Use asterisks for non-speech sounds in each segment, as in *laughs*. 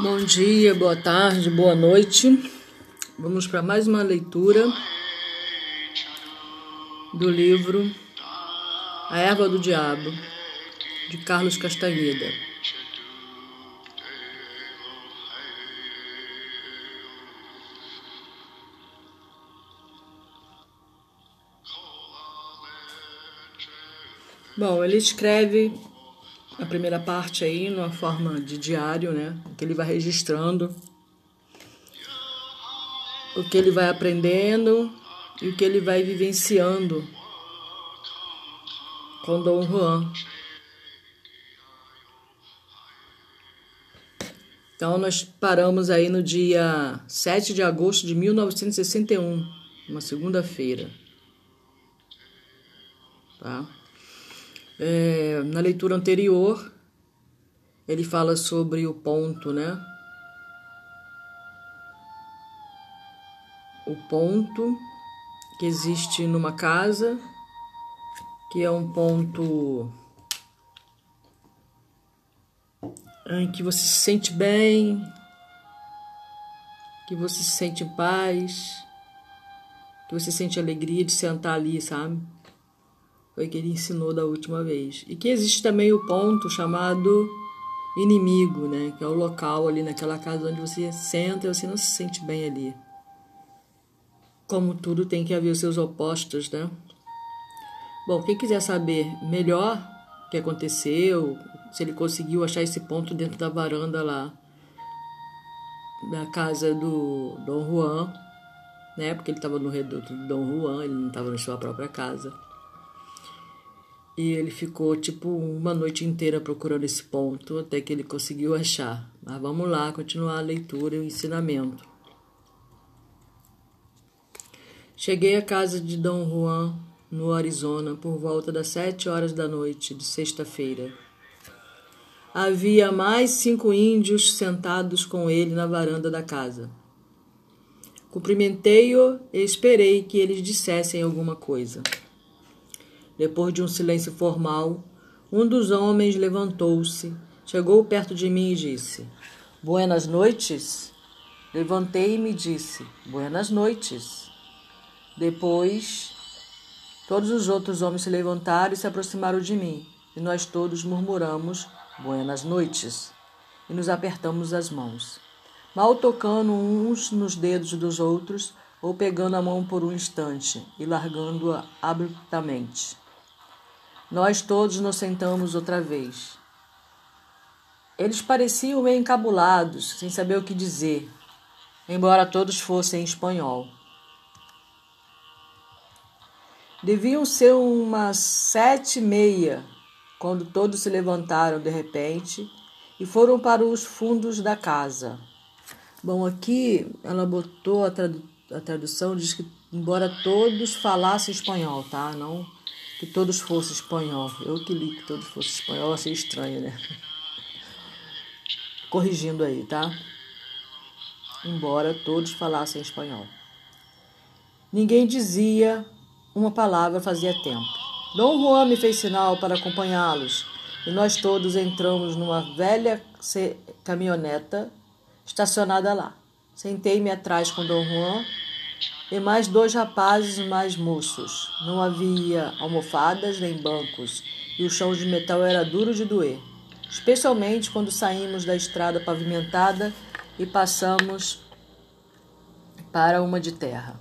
Bom dia, boa tarde, boa noite. Vamos para mais uma leitura do livro A Erva do Diabo, de Carlos Castanheda. Bom, ele escreve a primeira parte aí numa forma de diário, né? Que ele vai registrando o que ele vai aprendendo e o que ele vai vivenciando com Dom Juan. Então nós paramos aí no dia 7 de agosto de 1961, uma segunda-feira. Tá? É, na leitura anterior, ele fala sobre o ponto, né? O ponto que existe numa casa, que é um ponto em que você se sente bem, que você se sente em paz, que você sente alegria de sentar ali, sabe? Foi que ele ensinou da última vez. E que existe também o ponto chamado inimigo, né? Que é o local ali naquela casa onde você senta e você não se sente bem ali. Como tudo tem que haver os seus opostos, né? Bom, quem quiser saber melhor o que aconteceu, se ele conseguiu achar esse ponto dentro da varanda lá da casa do Dom Juan, né? Porque ele estava no reduto do Dom Juan, ele não estava na sua própria casa. E ele ficou tipo uma noite inteira procurando esse ponto até que ele conseguiu achar. Mas vamos lá, continuar a leitura e o ensinamento. Cheguei à casa de Dom Juan, no Arizona, por volta das sete horas da noite de sexta-feira. Havia mais cinco índios sentados com ele na varanda da casa. Cumprimentei-o e esperei que eles dissessem alguma coisa. Depois de um silêncio formal, um dos homens levantou-se, chegou perto de mim e disse: Buenas noites. Levantei-me e disse: Buenas noites. Depois, todos os outros homens se levantaram e se aproximaram de mim, e nós todos murmuramos: Buenas noites, e nos apertamos as mãos, mal tocando uns nos dedos dos outros ou pegando a mão por um instante e largando-a abruptamente. Nós todos nos sentamos outra vez. Eles pareciam meio encabulados, sem saber o que dizer, embora todos fossem em espanhol. Deviam ser umas sete e meia quando todos se levantaram de repente e foram para os fundos da casa. Bom, aqui ela botou a, tradu a tradução, diz que embora todos falassem espanhol, tá? Não que todos fossem espanhol. Eu que li que todos fossem espanhol, achei estranho, né? Corrigindo aí, tá? Embora todos falassem espanhol. Ninguém dizia uma palavra fazia tempo. Dom Juan me fez sinal para acompanhá-los e nós todos entramos numa velha caminhoneta estacionada lá. Sentei-me atrás com Dom Juan e mais dois rapazes mais moços. Não havia almofadas nem bancos, e o chão de metal era duro de doer, especialmente quando saímos da estrada pavimentada e passamos para uma de terra.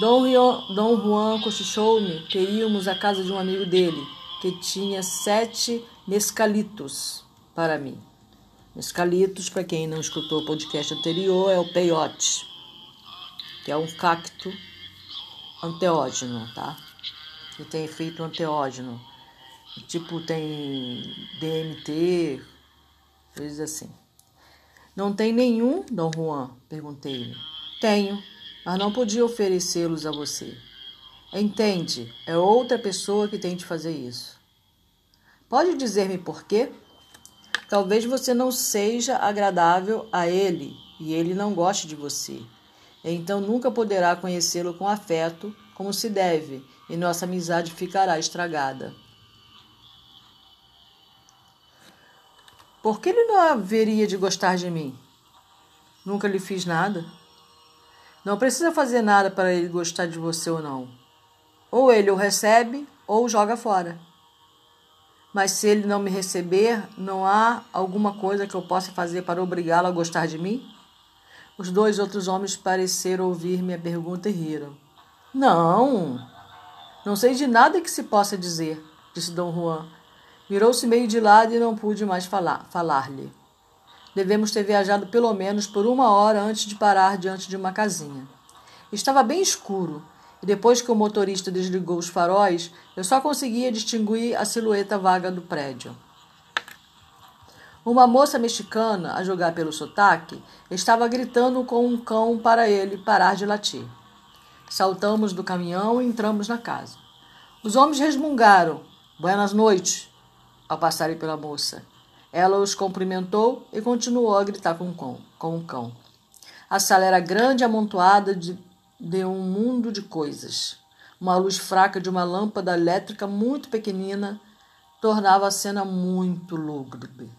Dom, Rio, Dom Juan cochichou-me que íamos à casa de um amigo dele, que tinha sete mescalitos para mim. Mescalitos, para quem não escutou o podcast anterior, é o peiote que é um cacto anteógeno, tá? Que tem efeito anteógeno. Tipo, tem DMT, coisas assim. Não tem nenhum, Dom Juan? Perguntei-lhe. Tenho, mas não podia oferecê-los a você. Entende, é outra pessoa que tem de fazer isso. Pode dizer-me por quê? Talvez você não seja agradável a ele e ele não goste de você então nunca poderá conhecê-lo com afeto, como se deve, e nossa amizade ficará estragada. Por que ele não haveria de gostar de mim? Nunca lhe fiz nada. Não precisa fazer nada para ele gostar de você ou não. Ou ele o recebe ou o joga fora. Mas se ele não me receber, não há alguma coisa que eu possa fazer para obrigá-lo a gostar de mim? Os dois outros homens pareceram ouvir minha pergunta e riram. Não, não sei de nada que se possa dizer, disse Dom Juan. Virou-se meio de lado e não pude mais falar, falar-lhe. Devemos ter viajado pelo menos por uma hora antes de parar diante de uma casinha. Estava bem escuro e depois que o motorista desligou os faróis, eu só conseguia distinguir a silhueta vaga do prédio. Uma moça mexicana, a jogar pelo sotaque, estava gritando com um cão para ele parar de latir. Saltamos do caminhão e entramos na casa. Os homens resmungaram, buenas noites, ao passarem pela moça. Ela os cumprimentou e continuou a gritar com o cão. Com o cão. A sala era grande amontoada de de um mundo de coisas. Uma luz fraca de uma lâmpada elétrica muito pequenina tornava a cena muito lúgubre.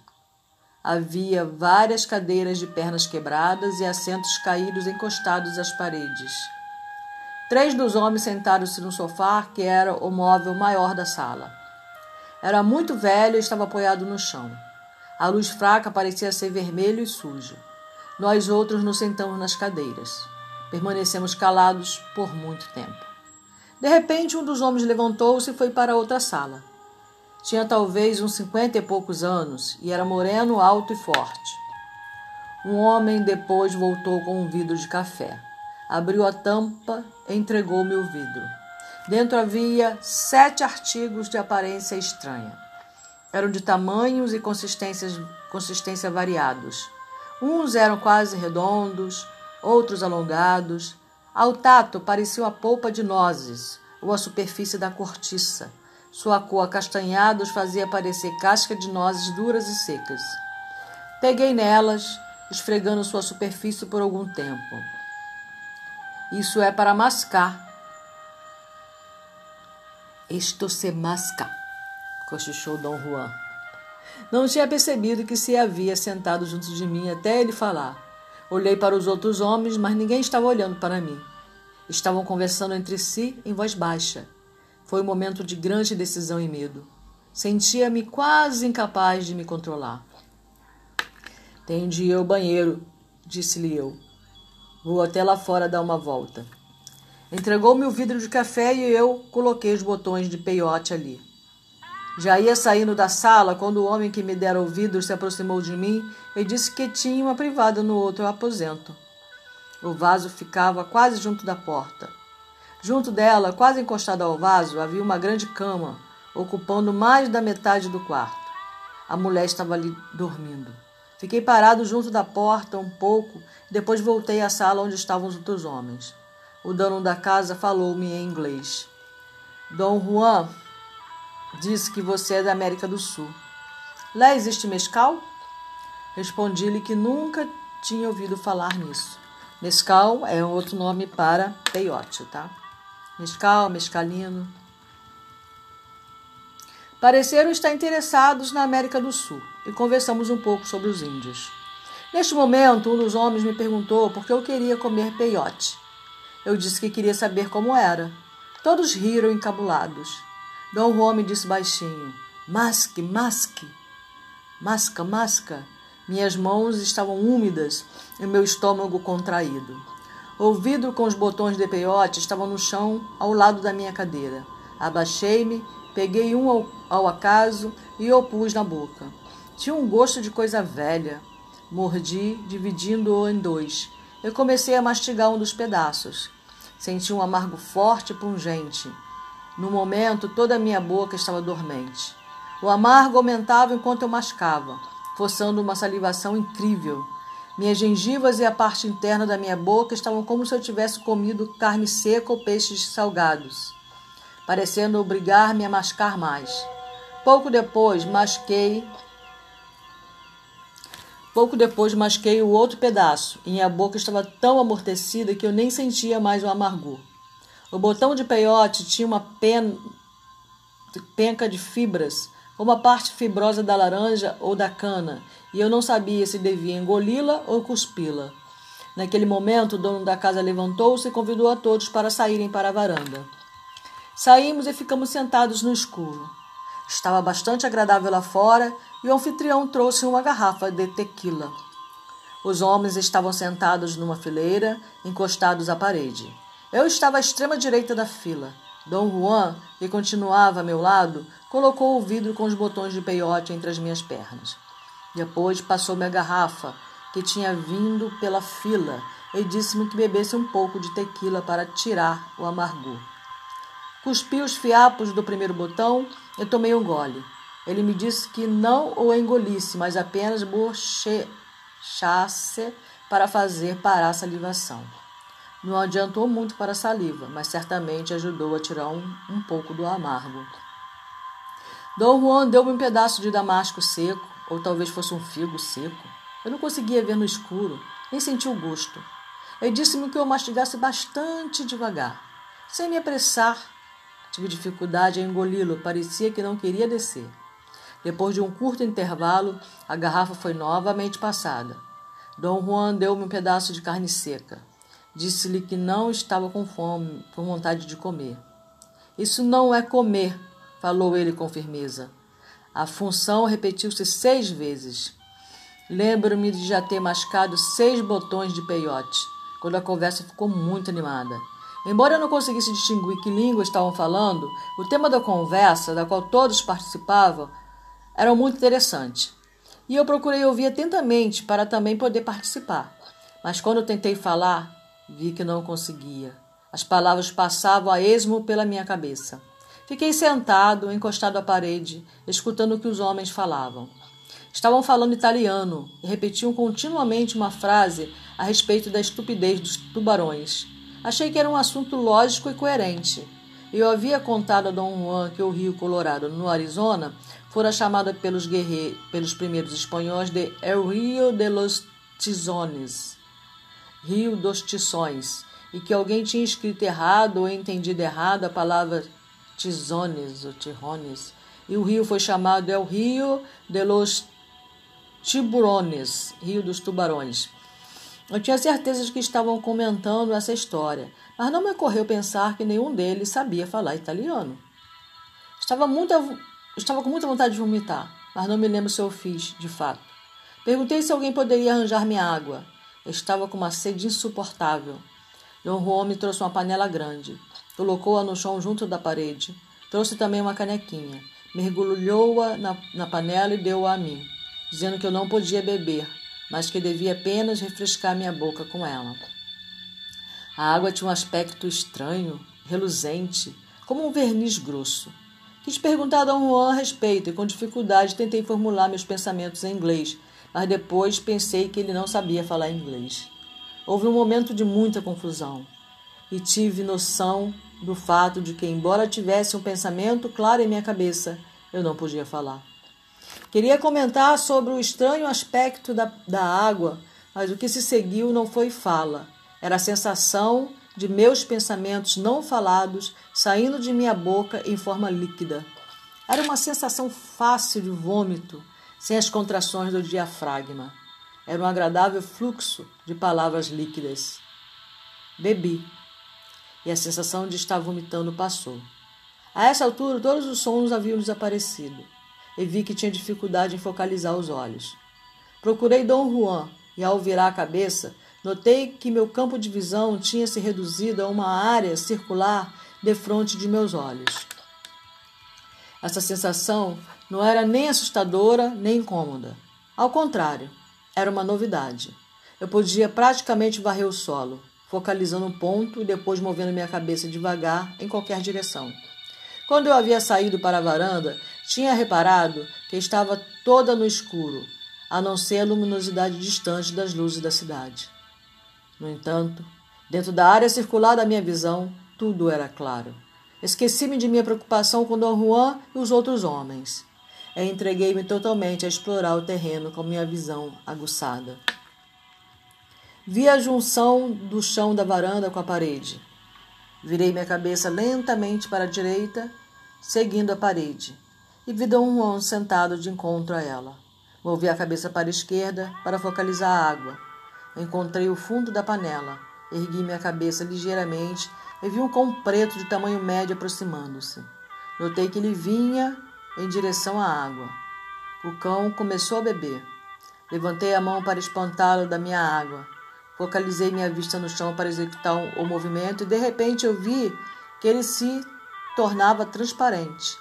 Havia várias cadeiras de pernas quebradas e assentos caídos encostados às paredes. Três dos homens sentaram-se no sofá, que era o móvel maior da sala. Era muito velho e estava apoiado no chão. A luz fraca parecia ser vermelho e sujo. Nós outros nos sentamos nas cadeiras. Permanecemos calados por muito tempo. De repente, um dos homens levantou-se e foi para outra sala. Tinha talvez uns cinquenta e poucos anos e era moreno, alto e forte. Um homem depois voltou com um vidro de café. Abriu a tampa e entregou-me o vidro. Dentro havia sete artigos de aparência estranha. Eram de tamanhos e consistências, consistência variados. Uns eram quase redondos, outros alongados. Ao tato pareciam a polpa de nozes ou a superfície da cortiça. Sua cor acastanhada os fazia parecer casca de nozes duras e secas. Peguei nelas, esfregando sua superfície por algum tempo. Isso é para mascar. Esto se masca, cochichou Dom Juan. Não tinha percebido que se havia sentado junto de mim até ele falar. Olhei para os outros homens, mas ninguém estava olhando para mim. Estavam conversando entre si em voz baixa. Foi um momento de grande decisão e medo. Sentia-me quase incapaz de me controlar. Tenho de ir ao banheiro, disse-lhe eu. Vou até lá fora dar uma volta. Entregou-me o vidro de café e eu coloquei os botões de peiote ali. Já ia saindo da sala quando o homem que me dera o vidro se aproximou de mim e disse que tinha uma privada no outro aposento. O vaso ficava quase junto da porta. Junto dela, quase encostada ao vaso, havia uma grande cama, ocupando mais da metade do quarto. A mulher estava ali dormindo. Fiquei parado junto da porta um pouco, depois voltei à sala onde estavam os outros homens. O dono da casa falou-me em inglês. Dom Juan, Disse que você é da América do Sul. Lá existe mescal? Respondi-lhe que nunca tinha ouvido falar nisso. Mescal é outro nome para peiote, tá? Mescal, mescalino. Pareceram estar interessados na América do Sul e conversamos um pouco sobre os índios. Neste momento, um dos homens me perguntou por que eu queria comer peiote. Eu disse que queria saber como era. Todos riram encabulados. Dom Juan me disse baixinho: Masque, masque. Masca, masca. Minhas mãos estavam úmidas e meu estômago contraído. O vidro com os botões de peiote estavam no chão ao lado da minha cadeira. Abaixei-me, peguei um ao, ao acaso e o pus na boca. Tinha um gosto de coisa velha. Mordi, dividindo-o em dois. Eu comecei a mastigar um dos pedaços. Senti um amargo forte e pungente. No momento, toda a minha boca estava dormente. O amargo aumentava enquanto eu mascava, forçando uma salivação incrível. Minhas gengivas e a parte interna da minha boca estavam como se eu tivesse comido carne seca ou peixes salgados, parecendo obrigar-me a mascar mais. Pouco depois, masquei. Pouco depois, masquei o outro pedaço, e minha boca estava tão amortecida que eu nem sentia mais o amargor. O botão de peiote tinha uma pen... penca de fibras, como a parte fibrosa da laranja ou da cana, e eu não sabia se devia engoli-la ou cuspi-la. Naquele momento, o dono da casa levantou-se e convidou a todos para saírem para a varanda. Saímos e ficamos sentados no escuro. Estava bastante agradável lá fora e o anfitrião trouxe uma garrafa de tequila. Os homens estavam sentados numa fileira, encostados à parede. Eu estava à extrema direita da fila. Dom Juan, que continuava a meu lado, colocou o vidro com os botões de peiote entre as minhas pernas. Depois passou-me a garrafa, que tinha vindo pela fila, e disse-me que bebesse um pouco de tequila para tirar o amargor. Cuspi os fiapos do primeiro botão e tomei um gole. Ele me disse que não o engolisse, mas apenas bochechasse para fazer parar a salivação. Não adiantou muito para a saliva, mas certamente ajudou a tirar um, um pouco do amargo. Dom Juan deu-me um pedaço de damasco seco, ou talvez fosse um figo seco. Eu não conseguia ver no escuro, nem senti o gosto. Ele disse-me que eu mastigasse bastante devagar, sem me apressar Tive dificuldade em engoli-lo, parecia que não queria descer. Depois de um curto intervalo, a garrafa foi novamente passada. Dom Juan deu-me um pedaço de carne seca. Disse-lhe que não estava com fome, com vontade de comer. Isso não é comer, falou ele com firmeza. A função repetiu-se seis vezes. Lembro-me de já ter mascado seis botões de peiote, quando a conversa ficou muito animada. Embora eu não conseguisse distinguir que língua estavam falando, o tema da conversa, da qual todos participavam, era muito interessante. E eu procurei ouvir atentamente para também poder participar. Mas quando tentei falar, vi que não conseguia. As palavras passavam a esmo pela minha cabeça. Fiquei sentado, encostado à parede, escutando o que os homens falavam. Estavam falando italiano e repetiam continuamente uma frase a respeito da estupidez dos tubarões. Achei que era um assunto lógico e coerente. Eu havia contado a Dom Juan que o Rio Colorado, no Arizona, fora chamado pelos, pelos primeiros espanhóis de El Rio de los Tizones, Rio dos Tições, e que alguém tinha escrito errado ou entendido errado a palavra Tizones ou Tirones, e o rio foi chamado El Rio de los Tiburones, Rio dos Tubarões. Eu tinha certeza de que estavam comentando essa história, mas não me ocorreu pensar que nenhum deles sabia falar italiano. Estava, muito, estava com muita vontade de vomitar, mas não me lembro se eu fiz, de fato. Perguntei se alguém poderia arranjar-me água. Eu estava com uma sede insuportável. Dom Juan me trouxe uma panela grande. Colocou-a no chão junto da parede. Trouxe também uma canequinha. Mergulhou-a na, na panela e deu-a a mim, dizendo que eu não podia beber, mas que devia apenas refrescar minha boca com ela. A água tinha um aspecto estranho, reluzente, como um verniz grosso. Quis perguntar a Dom Juan a respeito e com dificuldade tentei formular meus pensamentos em inglês, mas depois pensei que ele não sabia falar inglês. Houve um momento de muita confusão e tive noção do fato de que, embora tivesse um pensamento claro em minha cabeça, eu não podia falar. Queria comentar sobre o estranho aspecto da, da água, mas o que se seguiu não foi fala. Era a sensação de meus pensamentos não falados saindo de minha boca em forma líquida. Era uma sensação fácil de vômito, sem as contrações do diafragma. Era um agradável fluxo de palavras líquidas. Bebi, e a sensação de estar vomitando passou. A essa altura, todos os sons haviam desaparecido e vi que tinha dificuldade em focalizar os olhos. Procurei Dom Juan e, ao virar a cabeça, notei que meu campo de visão tinha se reduzido a uma área circular defronte de meus olhos. Essa sensação não era nem assustadora nem incômoda. Ao contrário, era uma novidade. Eu podia praticamente varrer o solo, focalizando um ponto e depois movendo minha cabeça devagar em qualquer direção. Quando eu havia saído para a varanda, tinha reparado que estava toda no escuro, a não ser a luminosidade distante das luzes da cidade. No entanto, dentro da área circular da minha visão, tudo era claro. Esqueci-me de minha preocupação com Dom Juan e os outros homens. Entreguei-me totalmente a explorar o terreno com minha visão aguçada. Vi a junção do chão da varanda com a parede. Virei minha cabeça lentamente para a direita, seguindo a parede, e vi Dom Juan sentado de encontro a ela. Movi a cabeça para a esquerda para focalizar a água. Encontrei o fundo da panela. Ergui minha cabeça ligeiramente e vi um cão preto de tamanho médio aproximando-se. Notei que ele vinha em direção à água. O cão começou a beber. Levantei a mão para espantá-lo da minha água. Focalizei minha vista no chão para executar o movimento e de repente eu vi que ele se tornava transparente.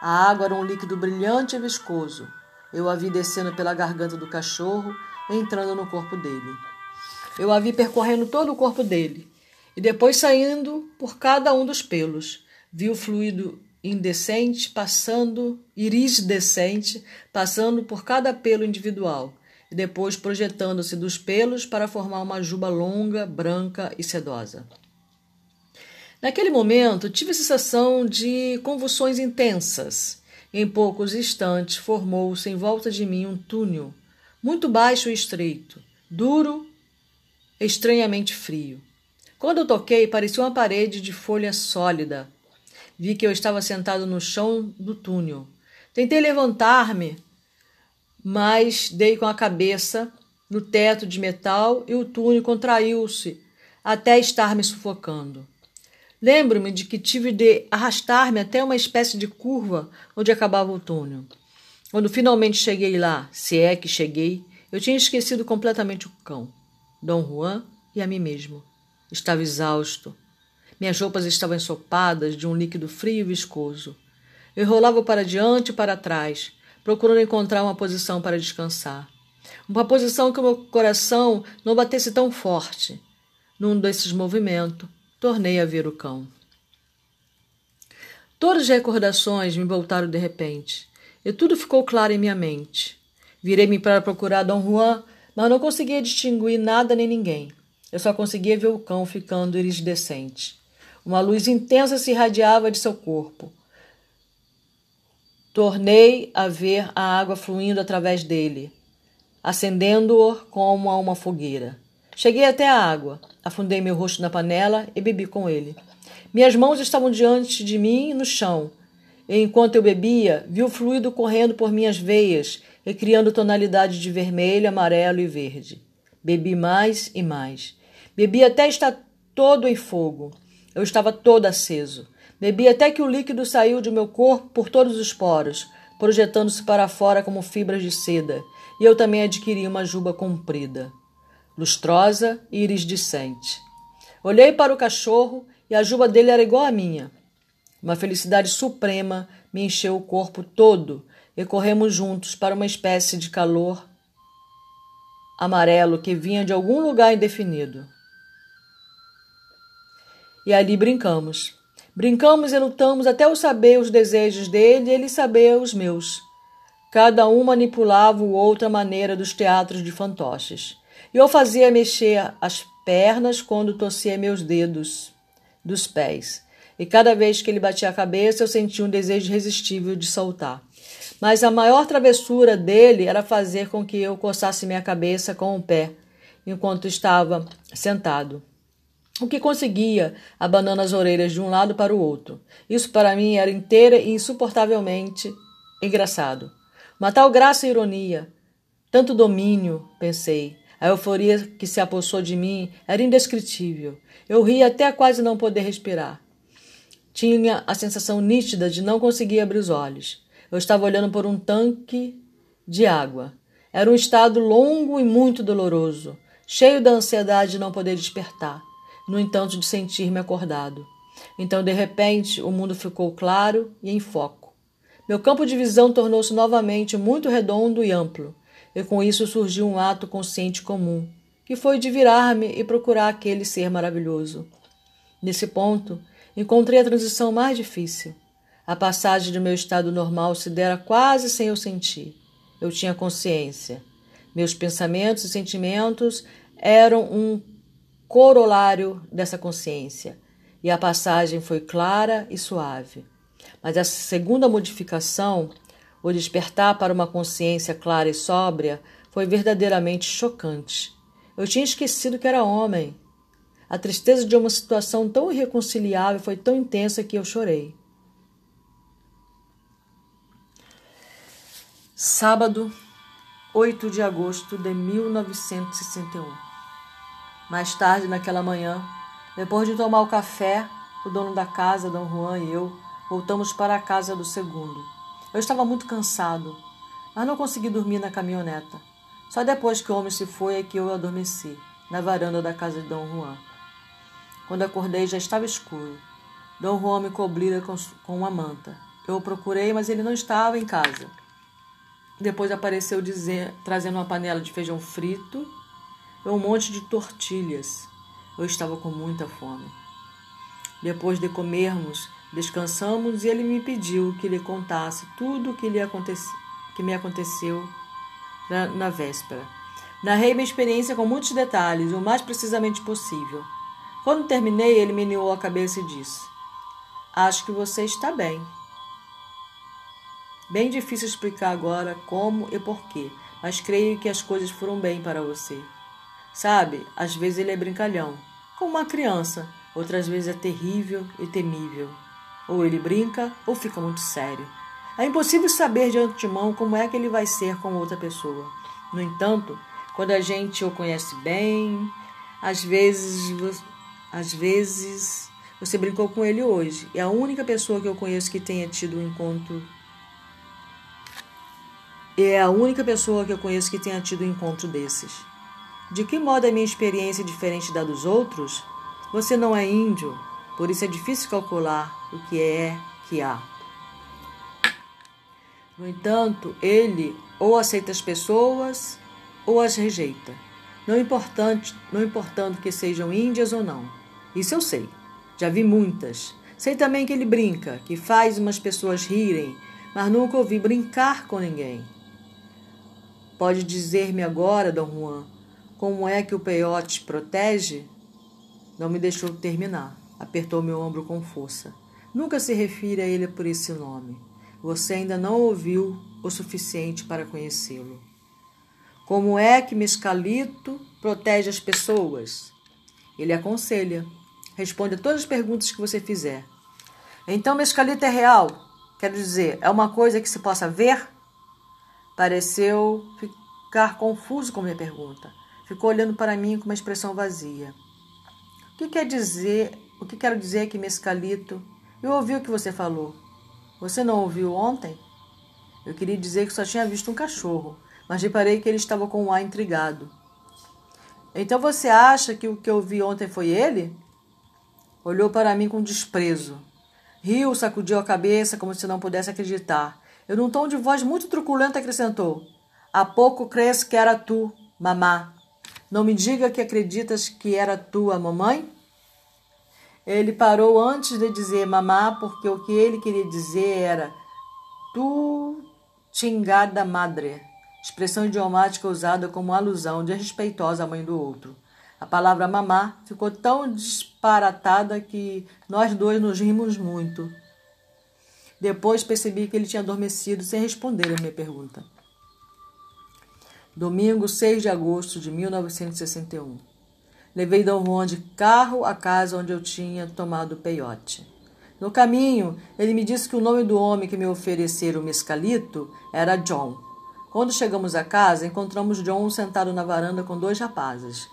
A água era um líquido brilhante e viscoso. Eu a vi descendo pela garganta do cachorro, entrando no corpo dele. Eu a vi percorrendo todo o corpo dele e depois saindo por cada um dos pelos. Vi o fluido indecente passando, iridescente, passando por cada pelo individual e depois projetando-se dos pelos para formar uma juba longa, branca e sedosa. Naquele momento, tive a sensação de convulsões intensas. Em poucos instantes, formou-se em volta de mim um túnel, muito baixo e estreito, duro, estranhamente frio. Quando eu toquei, parecia uma parede de folha sólida. Vi que eu estava sentado no chão do túnel. Tentei levantar-me, mas dei com a cabeça no teto de metal e o túnel contraiu-se até estar me sufocando. Lembro-me de que tive de arrastar-me até uma espécie de curva onde acabava o túnel. Quando finalmente cheguei lá, se é que cheguei, eu tinha esquecido completamente o cão, Dom Juan e a mim mesmo. Estava exausto. Minhas roupas estavam ensopadas de um líquido frio e viscoso. Eu rolava para diante e para trás, procurando encontrar uma posição para descansar. Uma posição que o meu coração não batesse tão forte. Num desses movimentos, tornei a ver o cão. Todas as recordações me voltaram de repente, e tudo ficou claro em minha mente. Virei-me para procurar Dom Juan, mas não conseguia distinguir nada nem ninguém. Eu só conseguia ver o cão ficando iridescente. Uma luz intensa se irradiava de seu corpo. Tornei a ver a água fluindo através dele, acendendo-o como a uma fogueira. Cheguei até a água, afundei meu rosto na panela e bebi com ele. Minhas mãos estavam diante de mim no chão, e enquanto eu bebia, vi o fluido correndo por minhas veias e criando tonalidades de vermelho, amarelo e verde. Bebi mais e mais. Bebi até estar todo em fogo. Eu estava todo aceso. Bebi até que o líquido saiu de meu corpo por todos os poros, projetando-se para fora como fibras de seda, e eu também adquiri uma juba comprida, lustrosa e iridescente. Olhei para o cachorro e a juba dele era igual à minha. Uma felicidade suprema me encheu o corpo todo e corremos juntos para uma espécie de calor amarelo que vinha de algum lugar indefinido. E ali brincamos. Brincamos e lutamos até eu saber os desejos dele e ele saber os meus. Cada um manipulava o outro à maneira dos teatros de fantoches. E eu fazia mexer as pernas quando torcia meus dedos dos pés. E cada vez que ele batia a cabeça, eu sentia um desejo irresistível de soltar. Mas a maior travessura dele era fazer com que eu coçasse minha cabeça com o pé, enquanto estava sentado o que conseguia, abanando as orelhas de um lado para o outro. Isso para mim era inteira e insuportavelmente engraçado. Uma tal graça e ironia, tanto domínio, pensei. A euforia que se apossou de mim era indescritível. Eu ria até quase não poder respirar. Tinha a sensação nítida de não conseguir abrir os olhos. Eu estava olhando por um tanque de água. Era um estado longo e muito doloroso, cheio da ansiedade de não poder despertar no entanto, de sentir-me acordado. Então, de repente, o mundo ficou claro e em foco. Meu campo de visão tornou-se novamente muito redondo e amplo, e com isso surgiu um ato consciente comum, que foi de virar-me e procurar aquele ser maravilhoso. Nesse ponto, encontrei a transição mais difícil. A passagem do meu estado normal se dera quase sem eu sentir. Eu tinha consciência. Meus pensamentos e sentimentos eram um corolário dessa consciência, e a passagem foi clara e suave. Mas essa segunda modificação, o despertar para uma consciência clara e sóbria, foi verdadeiramente chocante. Eu tinha esquecido que era homem. A tristeza de uma situação tão irreconciliável foi tão intensa que eu chorei. Sábado, 8 de agosto de 1961. Mais tarde, naquela manhã, depois de tomar o café, o dono da casa, Dom Juan e eu voltamos para a casa do segundo. Eu estava muito cansado, mas não consegui dormir na caminhoneta. Só depois que o homem se foi é que eu adormeci, na varanda da casa de Dom Juan. Quando acordei já estava escuro. Dom Juan me cobrira com, uma manta. Eu o procurei, mas ele não estava em casa. Depois apareceu dizer, trazendo uma panela de feijão frito e um monte de tortilhas. Eu estava com muita fome. Depois de comermos, descansamos e ele me pediu que lhe contasse tudo o que, lhe que me aconteceu na, na véspera. Narrei minha experiência com muitos detalhes, o mais precisamente possível. Quando terminei, ele meneou a cabeça e disse: Acho que você está bem. Bem difícil explicar agora como e porquê, mas creio que as coisas foram bem para você. Sabe, às vezes ele é brincalhão, como uma criança, outras vezes é terrível e temível. Ou ele brinca ou fica muito sério. É impossível saber de antemão como é que ele vai ser com outra pessoa. No entanto, quando a gente o conhece bem, às vezes, às vezes você brincou com ele hoje. É a única pessoa que eu conheço que tenha tido um encontro é a única pessoa que eu conheço que tenha tido um encontro desses. De que modo é minha experiência diferente da dos outros? Você não é índio, por isso é difícil calcular o que é que há. No entanto, ele ou aceita as pessoas ou as rejeita, não importante, não importando que sejam índias ou não. Isso eu sei. Já vi muitas. Sei também que ele brinca, que faz umas pessoas rirem, mas nunca ouvi brincar com ninguém. Pode dizer-me agora, Dom Juan, como é que o peiote protege? Não me deixou terminar. Apertou meu ombro com força. Nunca se refira a ele por esse nome. Você ainda não ouviu o suficiente para conhecê-lo. Como é que Mescalito protege as pessoas? Ele aconselha. Responde a todas as perguntas que você fizer. Então, Mescalito é real? Quero dizer, é uma coisa que se possa ver? Pareceu ficar confuso com minha pergunta. Ficou olhando para mim com uma expressão vazia. O que quer dizer? O que quero dizer que Mescalito? Eu ouvi o que você falou. Você não ouviu ontem? Eu queria dizer que só tinha visto um cachorro, mas reparei que ele estava com um ar intrigado. Então você acha que o que eu vi ontem foi ele? Olhou para mim com desprezo. Riu, sacudiu a cabeça como se não pudesse acreditar e num tom de voz muito truculento acrescentou: Há pouco crês que era tu, mamá. Não me diga que acreditas que era tu a mamãe? Ele parou antes de dizer mamá, porque o que ele queria dizer era tu chingada madre, expressão idiomática usada como alusão desrespeitosa à mãe do outro. A palavra mamá ficou tão disparatada que nós dois nos rimos muito. Depois percebi que ele tinha adormecido sem responder a minha pergunta. Domingo, 6 de agosto de 1961. Levei Dom Juan de carro à casa onde eu tinha tomado peiote. No caminho, ele me disse que o nome do homem que me oferecera o mescalito era John. Quando chegamos à casa, encontramos John sentado na varanda com dois rapazes.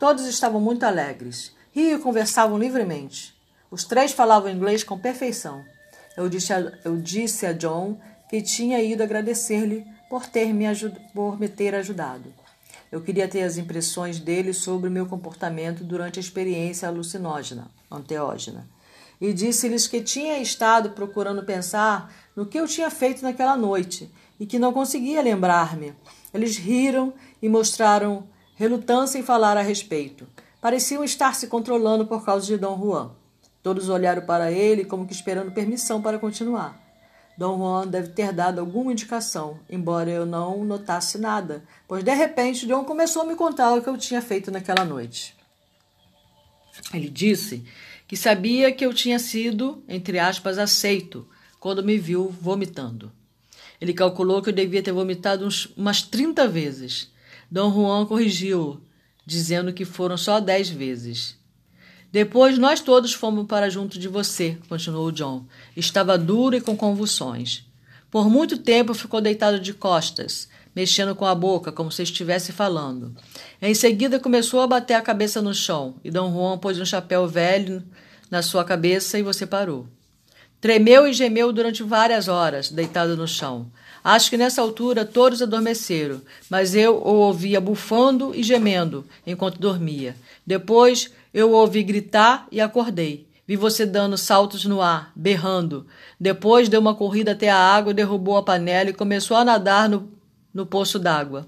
Todos estavam muito alegres. Riam e conversavam livremente. Os três falavam inglês com perfeição. Eu disse, a, eu disse a John que tinha ido agradecer-lhe por, ter me por me ter ajudado. Eu queria ter as impressões dele sobre o meu comportamento durante a experiência alucinógena, anteógena. E disse-lhes que tinha estado procurando pensar no que eu tinha feito naquela noite e que não conseguia lembrar-me. Eles riram e mostraram relutância em falar a respeito. Pareciam estar se controlando por causa de Dom Juan. Todos olharam para ele como que esperando permissão para continuar. Dom Juan deve ter dado alguma indicação, embora eu não notasse nada, pois de repente John começou a me contar o que eu tinha feito naquela noite. Ele disse que sabia que eu tinha sido, entre aspas, aceito quando me viu vomitando. Ele calculou que eu devia ter vomitado uns, umas 30 vezes. Dom Juan corrigiu, dizendo que foram só 10 vezes. Depois nós todos fomos para junto de você, continuou John. Estava duro e com convulsões. Por muito tempo ficou deitado de costas, mexendo com a boca, como se estivesse falando. Em seguida, começou a bater a cabeça no chão, e Dom Juan pôs um chapéu velho na sua cabeça e você parou. Tremeu e gemeu durante várias horas, deitado no chão. Acho que nessa altura todos adormeceram, mas eu o ouvia bufando e gemendo enquanto dormia. Depois eu ouvi gritar e acordei. Vi você dando saltos no ar, berrando. Depois deu uma corrida até a água, derrubou a panela e começou a nadar no, no poço d'água.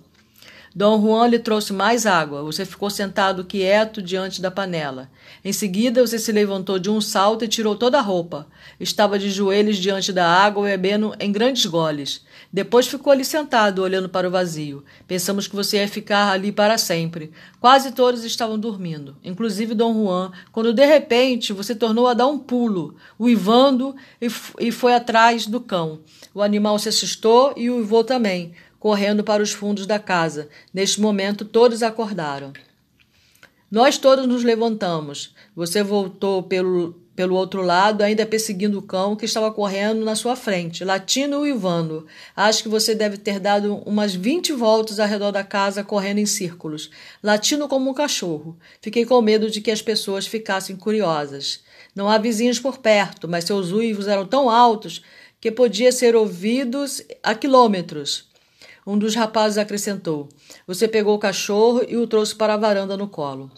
Dom Juan lhe trouxe mais água. Você ficou sentado quieto diante da panela. Em seguida, você se levantou de um salto e tirou toda a roupa. Estava de joelhos diante da água, bebendo em grandes goles. Depois ficou ali sentado, olhando para o vazio. Pensamos que você ia ficar ali para sempre. Quase todos estavam dormindo, inclusive Dom Juan, quando de repente você tornou a dar um pulo, uivando e foi atrás do cão. O animal se assustou e uivou também, correndo para os fundos da casa. Neste momento, todos acordaram. Nós todos nos levantamos. Você voltou pelo pelo outro lado, ainda perseguindo o cão que estava correndo na sua frente, latindo e uivando. Acho que você deve ter dado umas vinte voltas ao redor da casa, correndo em círculos, latindo como um cachorro. Fiquei com medo de que as pessoas ficassem curiosas. Não há vizinhos por perto, mas seus uivos eram tão altos que podia ser ouvidos a quilômetros. Um dos rapazes acrescentou: Você pegou o cachorro e o trouxe para a varanda no colo.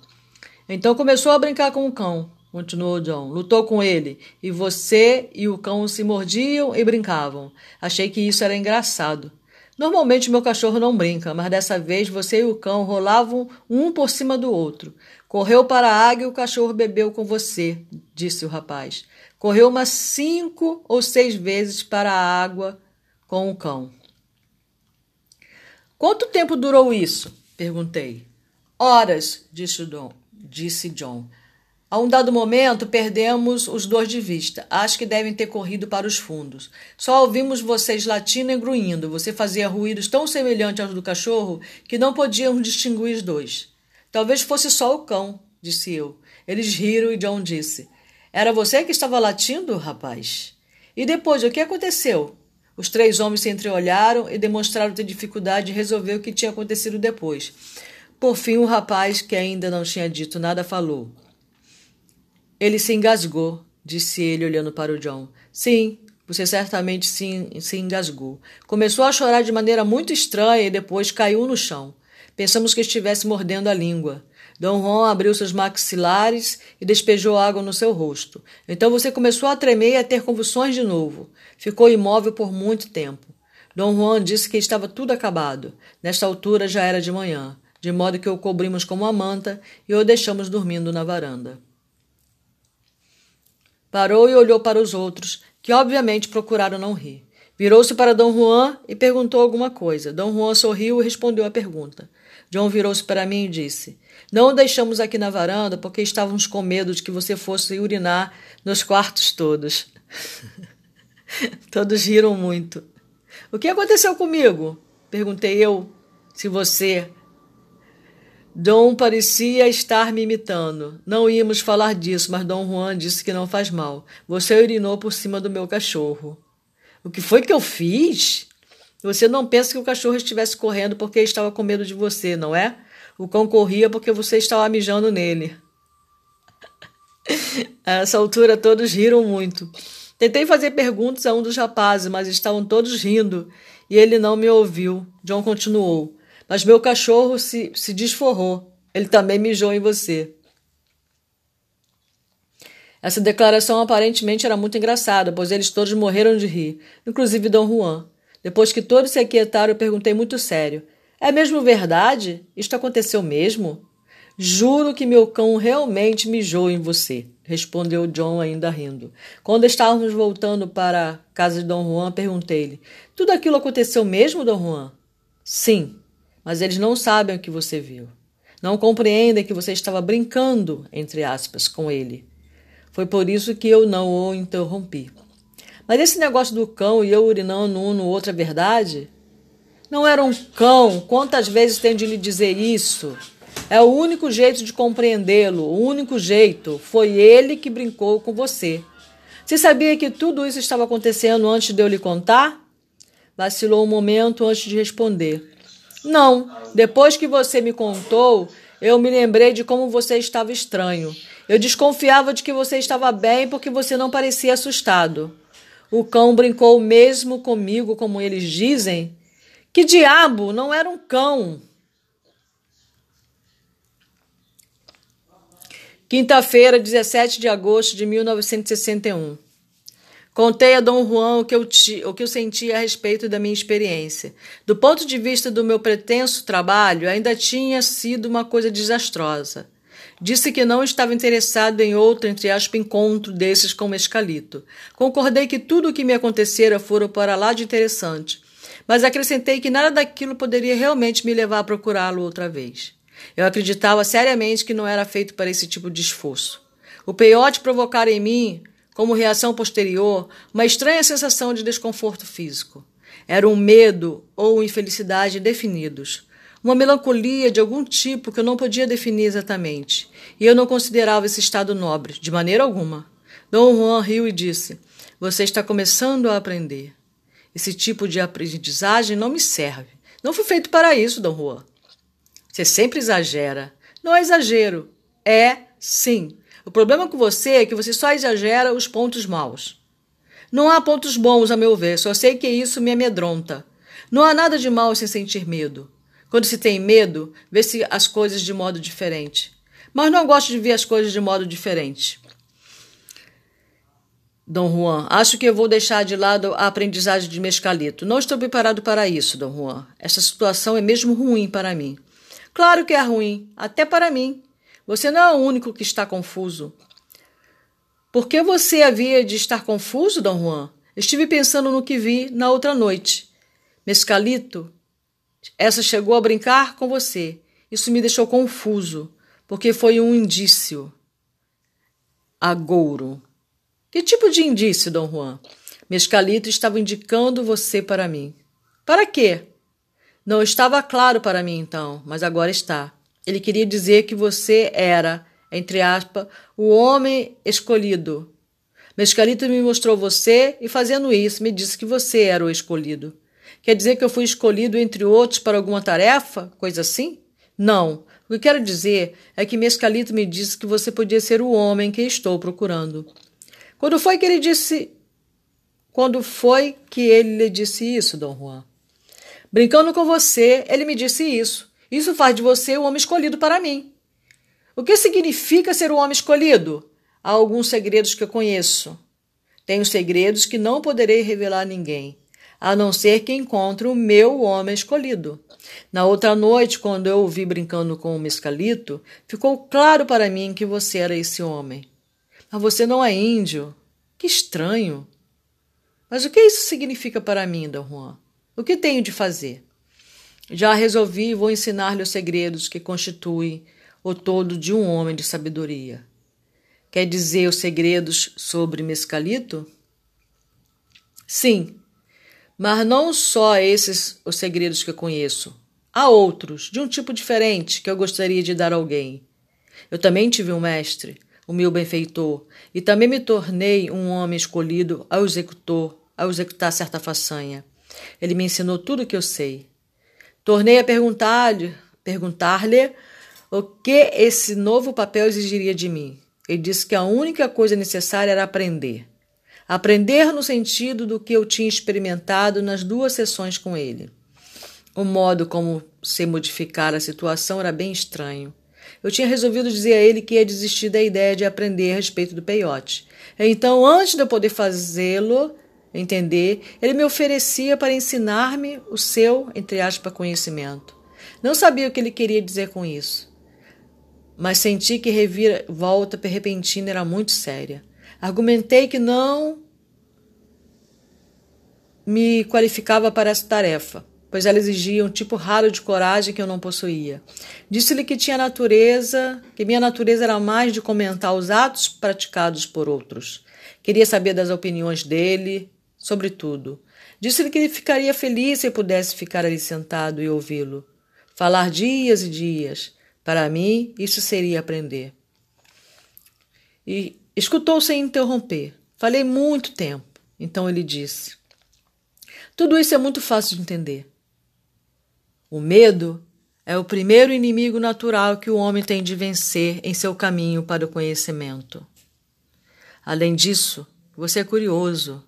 Então começou a brincar com o cão continuou John. Lutou com ele, e você e o cão se mordiam e brincavam. Achei que isso era engraçado. Normalmente meu cachorro não brinca, mas dessa vez você e o cão rolavam um por cima do outro. Correu para a água e o cachorro bebeu com você, disse o rapaz. Correu umas cinco ou seis vezes para a água com o cão. Quanto tempo durou isso? perguntei. Horas, disse John. Disse John. A um dado momento, perdemos os dois de vista. Acho que devem ter corrido para os fundos. Só ouvimos vocês latindo e gruindo. Você fazia ruídos tão semelhantes aos do cachorro que não podíamos distinguir os dois. Talvez fosse só o cão, disse eu. Eles riram e John disse: Era você que estava latindo, rapaz? E depois, o que aconteceu? Os três homens se entreolharam e demonstraram ter dificuldade de resolver o que tinha acontecido depois. Por fim, o rapaz, que ainda não tinha dito nada, falou. Ele se engasgou, disse ele olhando para o John. Sim, você certamente se, se engasgou. Começou a chorar de maneira muito estranha e depois caiu no chão. Pensamos que estivesse mordendo a língua. Dom Juan abriu seus maxilares e despejou água no seu rosto. Então você começou a tremer e a ter convulsões de novo. Ficou imóvel por muito tempo. Dom Juan disse que estava tudo acabado. Nesta altura já era de manhã, de modo que o cobrimos com uma manta e o deixamos dormindo na varanda. Parou e olhou para os outros, que obviamente procuraram não rir. Virou-se para Dom Juan e perguntou alguma coisa. Dom Juan sorriu e respondeu a pergunta. John virou-se para mim e disse: Não o deixamos aqui na varanda porque estávamos com medo de que você fosse urinar nos quartos todos. *laughs* todos riram muito. O que aconteceu comigo? Perguntei eu. Se você Dom parecia estar me imitando. Não íamos falar disso, mas Dom Juan disse que não faz mal. Você urinou por cima do meu cachorro. O que foi que eu fiz? Você não pensa que o cachorro estivesse correndo porque estava com medo de você, não é? O cão corria porque você estava mijando nele. A *laughs* essa altura todos riram muito. Tentei fazer perguntas a um dos rapazes, mas estavam todos rindo e ele não me ouviu. John continuou. Mas meu cachorro se, se desforrou. Ele também mijou em você. Essa declaração aparentemente era muito engraçada, pois eles todos morreram de rir, inclusive Dom Juan. Depois que todos se aquietaram, eu perguntei muito sério: É mesmo verdade? Isto aconteceu mesmo? Juro que meu cão realmente mijou em você, respondeu John, ainda rindo. Quando estávamos voltando para a casa de Dom Juan, perguntei-lhe: Tudo aquilo aconteceu mesmo, Dom Juan? Sim, mas eles não sabem o que você viu. Não compreendem que você estava brincando, entre aspas, com ele. Foi por isso que eu não o interrompi. Mas esse negócio do cão e eu urinando um no outro é verdade? Não era um cão. Quantas vezes tenho de lhe dizer isso? É o único jeito de compreendê-lo. O único jeito. Foi ele que brincou com você. Você sabia que tudo isso estava acontecendo antes de eu lhe contar? Vacilou um momento antes de responder. Não. Depois que você me contou, eu me lembrei de como você estava estranho. Eu desconfiava de que você estava bem porque você não parecia assustado. O cão brincou mesmo comigo, como eles dizem. Que diabo, não era um cão. Quinta-feira, 17 de agosto de 1961. Contei a Dom Juan o que, eu ti, o que eu sentia a respeito da minha experiência. Do ponto de vista do meu pretenso trabalho, ainda tinha sido uma coisa desastrosa. Disse que não estava interessado em outro, entre aspas, encontro desses com o Mescalito. Concordei que tudo o que me acontecera fora para lá de interessante, mas acrescentei que nada daquilo poderia realmente me levar a procurá-lo outra vez. Eu acreditava seriamente que não era feito para esse tipo de esforço. O peiote provocara em mim, como reação posterior, uma estranha sensação de desconforto físico. Era um medo ou infelicidade indefinidos, uma melancolia de algum tipo que eu não podia definir exatamente, e eu não considerava esse estado nobre, de maneira alguma. Dom Juan riu e disse: Você está começando a aprender. Esse tipo de aprendizagem não me serve. Não fui feito para isso, Dom Juan. Você sempre exagera. Não é exagero. É sim. O problema com você é que você só exagera os pontos maus. Não há pontos bons, a meu ver, só sei que isso me amedronta. Não há nada de mal sem sentir medo. Quando se tem medo, vê-se as coisas de modo diferente. Mas não gosto de ver as coisas de modo diferente. Dom Juan, acho que eu vou deixar de lado a aprendizagem de Mescalito. Não estou preparado para isso, Dom Juan. Essa situação é mesmo ruim para mim. Claro que é ruim, até para mim. Você não é o único que está confuso. Por que você havia de estar confuso, Dom Juan? Estive pensando no que vi na outra noite. Mescalito, essa chegou a brincar com você. Isso me deixou confuso, porque foi um indício. Agouro. Que tipo de indício, Dom Juan? Mescalito estava indicando você para mim. Para quê? Não estava claro para mim então, mas agora está. Ele queria dizer que você era, entre aspas, o homem escolhido. Mescalito me mostrou você e, fazendo isso, me disse que você era o escolhido. Quer dizer que eu fui escolhido entre outros para alguma tarefa? Coisa assim? Não. O que quero dizer é que Mescalito me disse que você podia ser o homem que estou procurando. Quando foi que ele disse. Quando foi que ele lhe disse isso, Dom Juan? Brincando com você, ele me disse isso. Isso faz de você o homem escolhido para mim. O que significa ser o homem escolhido? Há alguns segredos que eu conheço. Tenho segredos que não poderei revelar a ninguém, a não ser que encontre o meu homem escolhido. Na outra noite, quando eu o vi brincando com o mescalito, ficou claro para mim que você era esse homem. Mas você não é índio. Que estranho. Mas o que isso significa para mim, Dom Juan? O que tenho de fazer? Já resolvi e vou ensinar-lhe os segredos que constituem o todo de um homem de sabedoria. Quer dizer os segredos sobre Mescalito? Sim, mas não só esses os segredos que eu conheço. Há outros, de um tipo diferente, que eu gostaria de dar a alguém. Eu também tive um mestre, o meu benfeitor, e também me tornei um homem escolhido ao executor, ao executar certa façanha. Ele me ensinou tudo o que eu sei. Tornei a perguntar-lhe perguntar o que esse novo papel exigiria de mim. Ele disse que a única coisa necessária era aprender. Aprender no sentido do que eu tinha experimentado nas duas sessões com ele. O modo como se modificar a situação era bem estranho. Eu tinha resolvido dizer a ele que ia desistir da ideia de aprender a respeito do peiote. Então, antes de eu poder fazê-lo, entender, ele me oferecia para ensinar-me o seu, entre aspas, conhecimento. Não sabia o que ele queria dizer com isso, mas senti que reviravolta repentina era muito séria. Argumentei que não me qualificava para essa tarefa, pois ela exigia um tipo raro de coragem que eu não possuía. Disse-lhe que tinha natureza, que minha natureza era mais de comentar os atos praticados por outros. Queria saber das opiniões dele, sobretudo. Disse-lhe que ficaria feliz se pudesse ficar ali sentado e ouvi-lo. Falar dias e dias. Para mim, isso seria aprender. E escutou sem interromper. Falei muito tempo. Então ele disse: Tudo isso é muito fácil de entender. O medo é o primeiro inimigo natural que o homem tem de vencer em seu caminho para o conhecimento. Além disso, você é curioso.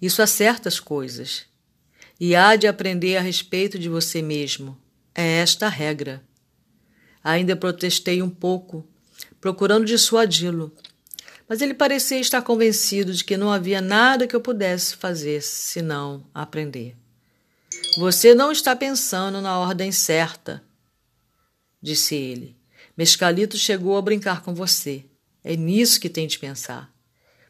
Isso acerta as coisas. E há de aprender a respeito de você mesmo. É esta a regra. Ainda protestei um pouco, procurando dissuadi-lo, mas ele parecia estar convencido de que não havia nada que eu pudesse fazer senão aprender. Você não está pensando na ordem certa, disse ele. Mescalito chegou a brincar com você. É nisso que tem de pensar.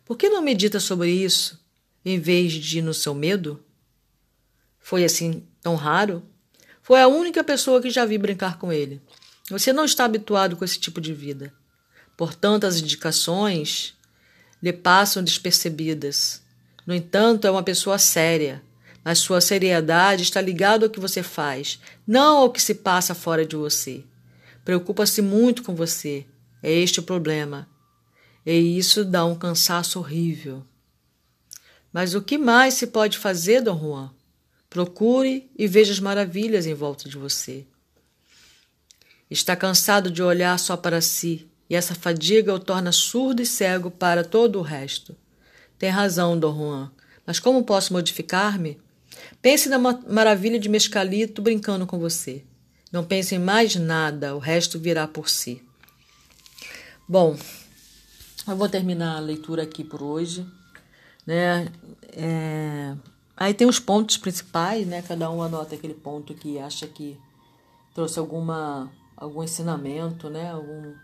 Por que não medita sobre isso, em vez de no seu medo? Foi assim tão raro? Foi a única pessoa que já vi brincar com ele. Você não está habituado com esse tipo de vida. Portanto, as indicações lhe passam despercebidas. No entanto, é uma pessoa séria. Mas sua seriedade está ligada ao que você faz, não ao que se passa fora de você. Preocupa-se muito com você. É este o problema. E isso dá um cansaço horrível. Mas o que mais se pode fazer, Dom Juan? Procure e veja as maravilhas em volta de você. Está cansado de olhar só para si, e essa fadiga o torna surdo e cego para todo o resto. Tem razão, Dom Juan, mas como posso modificar-me? Pense na maravilha de Mescalito brincando com você. Não pense em mais nada, o resto virá por si. Bom, eu vou terminar a leitura aqui por hoje. Né? É... Aí tem os pontos principais, né? Cada um anota aquele ponto que acha que trouxe alguma, algum ensinamento, né? Algum...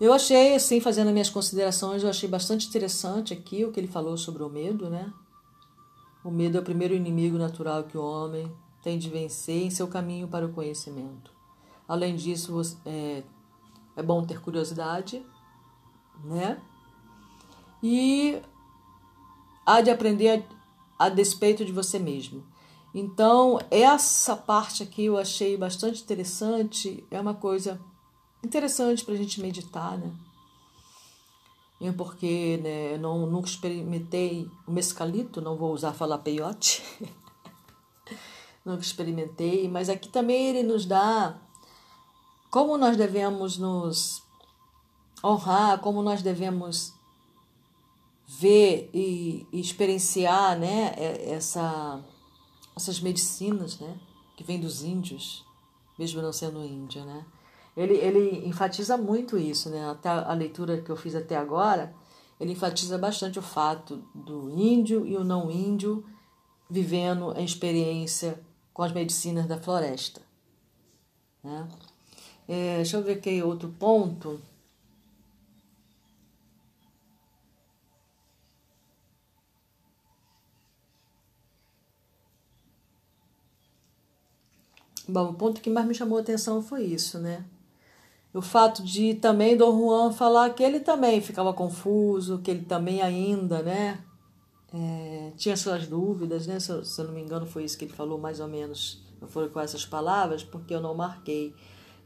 Eu achei, assim, fazendo minhas considerações, eu achei bastante interessante aqui o que ele falou sobre o medo, né? O medo é o primeiro inimigo natural que o homem tem de vencer em seu caminho para o conhecimento. Além disso, é, é bom ter curiosidade, né? E há de aprender a, a despeito de você mesmo. Então, essa parte aqui eu achei bastante interessante, é uma coisa interessante para a gente meditar, né? Porque né, eu não, nunca experimentei o mescalito, não vou usar falar peiote. *laughs* nunca experimentei, mas aqui também ele nos dá como nós devemos nos honrar, como nós devemos ver e, e experienciar né, essa, essas medicinas né, que vêm dos índios, mesmo não sendo índia. Né? Ele, ele enfatiza muito isso, né? até a leitura que eu fiz até agora, ele enfatiza bastante o fato do índio e o não índio vivendo a experiência com as medicinas da floresta. Né? É, deixa eu ver aqui outro ponto. Bom, o ponto que mais me chamou a atenção foi isso, né? O fato de também Dom Juan falar que ele também ficava confuso, que ele também ainda, né? É, tinha suas dúvidas, né? Se, se eu não me engano, foi isso que ele falou, mais ou menos. Não foram com essas palavras, porque eu não marquei.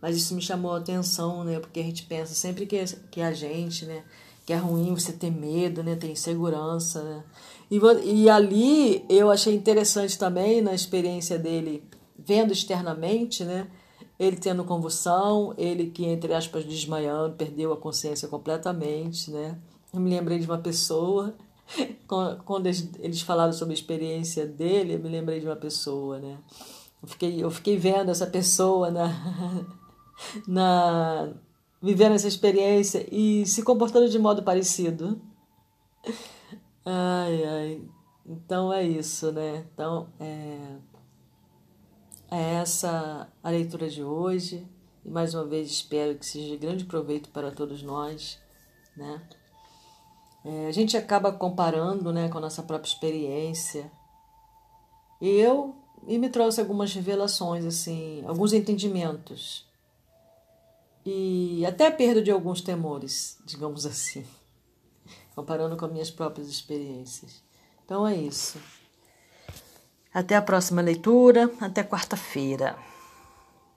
Mas isso me chamou a atenção, né? Porque a gente pensa sempre que, que a gente, né? Que é ruim você ter medo, né? Ter insegurança, né? E, e ali eu achei interessante também, na experiência dele vendo externamente, né? Ele tendo convulsão, ele que, entre aspas, desmaiando, perdeu a consciência completamente, né? Eu me lembrei de uma pessoa, *laughs* quando eles falaram sobre a experiência dele, eu me lembrei de uma pessoa, né? Eu fiquei, eu fiquei vendo essa pessoa na, *laughs* na vivendo essa experiência e se comportando de modo parecido. Ai, ai. Então é isso, né? Então, é é essa a leitura de hoje e mais uma vez espero que seja de grande proveito para todos nós, né? É, a gente acaba comparando, né, com a nossa própria experiência. E eu e me trouxe algumas revelações, assim, alguns entendimentos e até a perda de alguns temores, *laughs* digamos assim, comparando com as minhas próprias experiências. Então é isso. Até a próxima leitura, até quarta-feira.